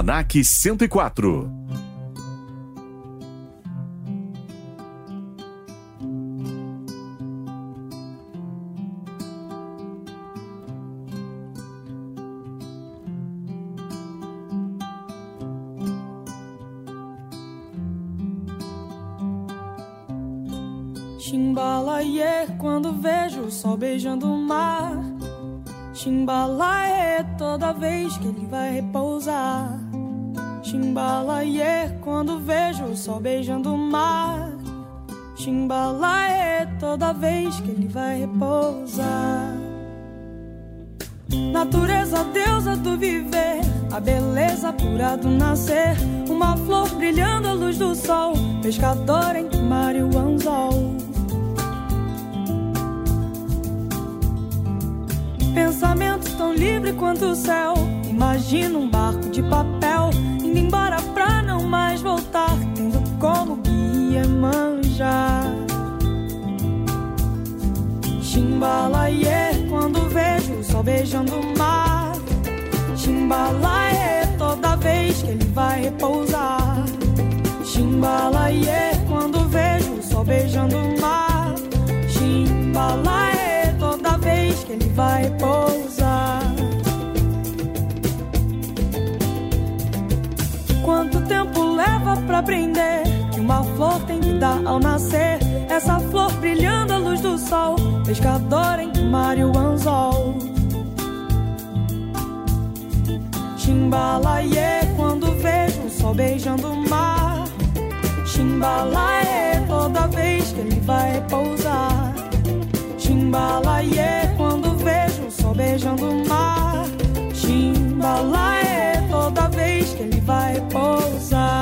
Almanac 104. Chimbalaie é quando vejo o sol beijando o mar. Chimbalaie é toda vez que ele vai repousar. Timbalaê, yeah, é quando vejo o sol beijando o mar. Timbalaê, yeah, é toda vez que ele vai repousar. Natureza, deusa do viver, a beleza pura do nascer. Uma flor brilhando à luz do sol, pescador em mar e o anzol. Pensamento tão livre quanto o céu, imagina um barco de papel Chimbalaie, quando vejo o sol beijando o mar. Chimbalaie, toda vez que ele vai repousar. Chimbalaie, quando vejo o sol beijando o mar. Chimbalaie, toda vez que ele vai repousar. Quanto tempo leva pra aprender que uma flor tem vida ao nascer? Essa flor brilhando à luz do sol, pescador entre o mar e o anzol. Chimbalaie, quando vejo o sol beijando o mar. Chimbalaie, toda vez que ele vai repousar. Chimbalaie, quando vejo o sol beijando o mar. Chimbalaie, toda vez que ele vai repousar.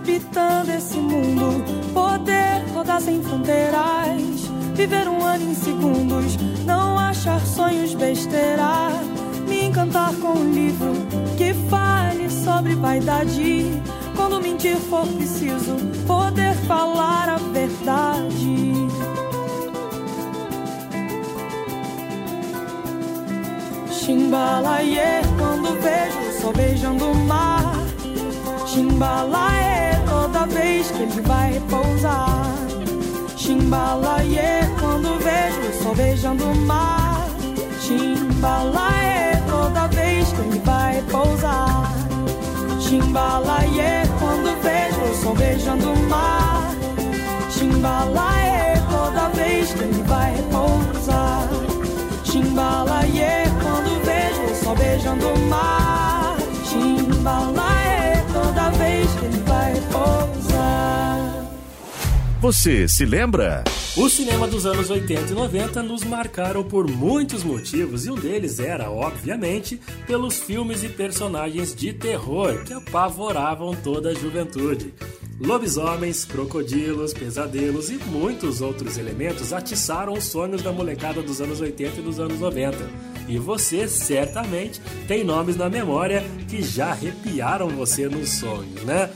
Capitã desse mundo, poder rodar sem fronteiras, viver um ano em segundos, não achar sonhos besteira, me encantar com um livro que fale sobre vaidade. Quando mentir for preciso, poder falar a verdade. Chimbalaie, quando vejo o sol beijando o mar. Chimbalaie, toda vez que ele vai repousar. Chimbalaie, quando vejo o sol beijando o mar. Chimbalaie, toda vez que ele vai repousar. Chimbalaie, quando vejo o sol beijando o mar. Chimbalaie, toda vez que ele vai repousar. Chimbalaie, quando vejo o sol beijando o mar. Chimbalaie, toda vez que ele vai repousar. Você se lembra? O cinema dos anos 80 e 90 nos marcaram por muitos motivos e um deles era, obviamente, pelos filmes e personagens de terror que apavoravam toda a juventude. Lobisomens, crocodilos, pesadelos e muitos outros elementos atiçaram os sonhos da molecada dos anos 80 e dos anos 90. E você certamente tem nomes na memória que já arrepiaram você nos sonhos, né?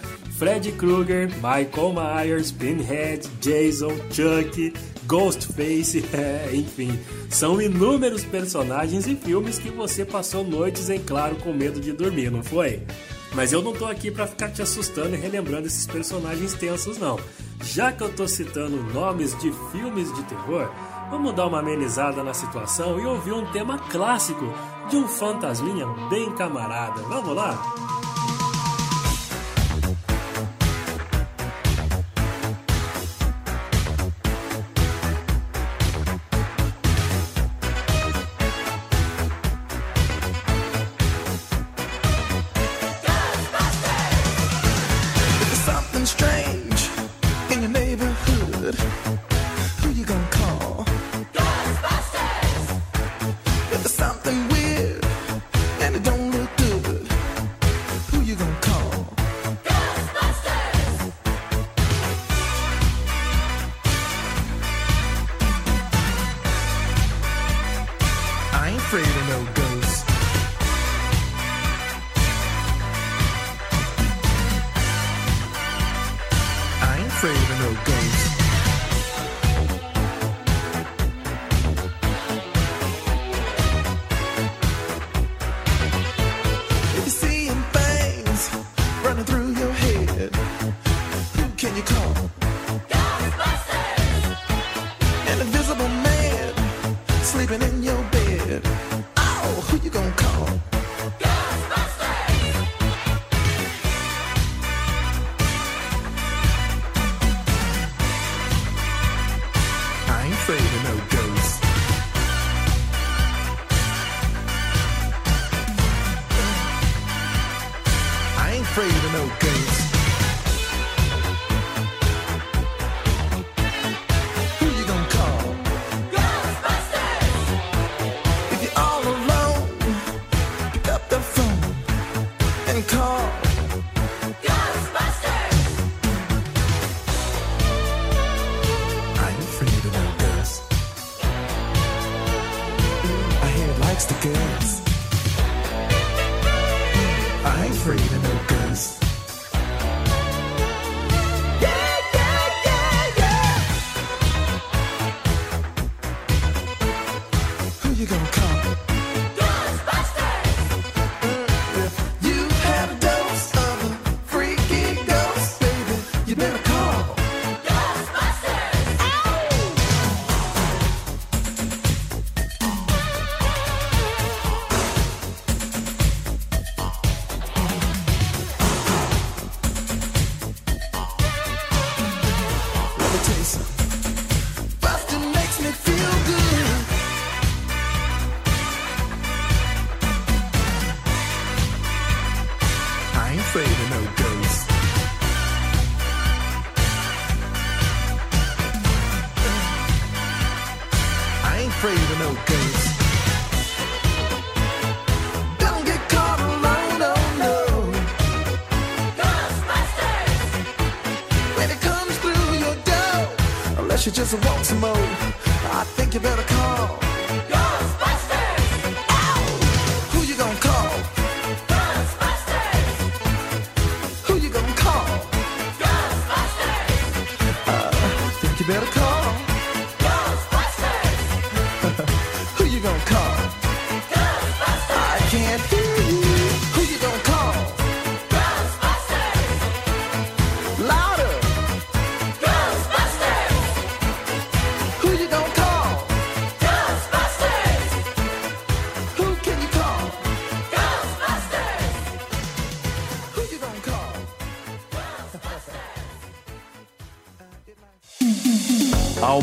Freddy Krueger, Michael Myers, Pinhead, Jason, Chuck, Ghostface, é, enfim, são inúmeros personagens e filmes que você passou noites em claro com medo de dormir, não foi? Mas eu não tô aqui para ficar te assustando e relembrando esses personagens tensos não. Já que eu tô citando nomes de filmes de terror, vamos dar uma amenizada na situação e ouvir um tema clássico de um fantasminha bem camarada. Vamos lá?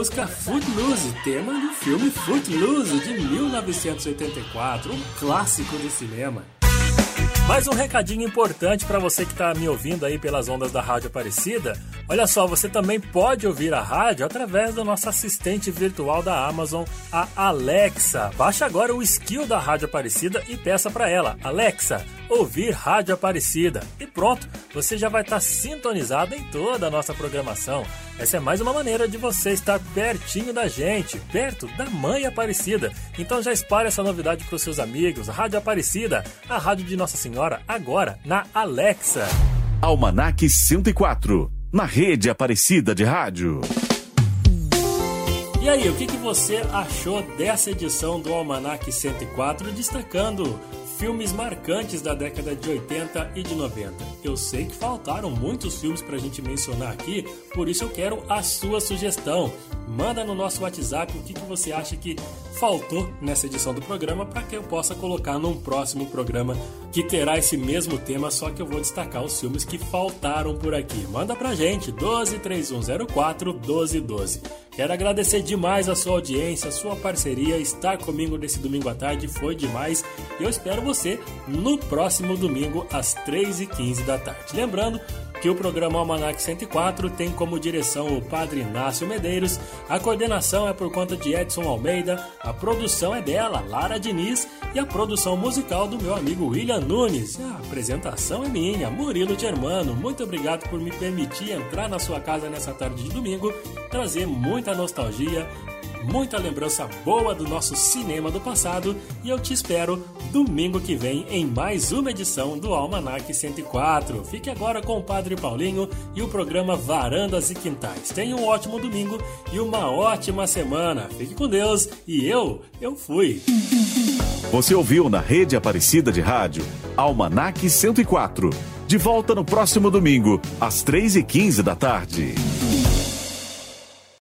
Música Footloose, tema do filme Footloose de 1984, um clássico do cinema. Mais um recadinho importante para você que está me ouvindo aí pelas ondas da Rádio Aparecida. Olha só, você também pode ouvir a rádio através do nosso assistente virtual da Amazon, a Alexa. Baixe agora o skill da Rádio Aparecida e peça para ela, Alexa, ouvir Rádio Aparecida. E pronto, você já vai estar sintonizado em toda a nossa programação. Essa é mais uma maneira de você estar pertinho da gente, perto da Mãe Aparecida. Então já espalhe essa novidade para os seus amigos. Rádio Aparecida, a rádio de Nossa Senhora, agora na Alexa. Almanac 104, na rede Aparecida de Rádio. E aí, o que, que você achou dessa edição do Almanac 104, destacando filmes marcantes da década de 80 e de 90. Eu sei que faltaram muitos filmes pra gente mencionar aqui, por isso eu quero a sua sugestão. Manda no nosso WhatsApp o que, que você acha que faltou nessa edição do programa para que eu possa colocar num próximo programa que terá esse mesmo tema, só que eu vou destacar os filmes que faltaram por aqui. Manda pra gente, 123104 1212. Quero agradecer demais a sua audiência, a sua parceria, estar comigo nesse domingo à tarde foi demais. Eu espero você no próximo domingo às 3h15 da tarde. Lembrando que o programa Almanac 104 tem como direção o Padre Inácio Medeiros, a coordenação é por conta de Edson Almeida, a produção é dela, Lara Diniz, e a produção musical do meu amigo William Nunes. A apresentação é minha, Murilo Germano. Muito obrigado por me permitir entrar na sua casa nessa tarde de domingo, trazer muita nostalgia, muita lembrança boa do nosso cinema do passado e eu te espero domingo que vem em mais uma edição do Almanac 104. Fique agora com o Padre Paulinho e o programa Varandas e Quintais. Tenha um ótimo domingo e uma ótima semana. Fique com Deus e eu, eu fui. Você ouviu na rede Aparecida de Rádio Almanac 104. De volta no próximo domingo, às 3h15 da tarde.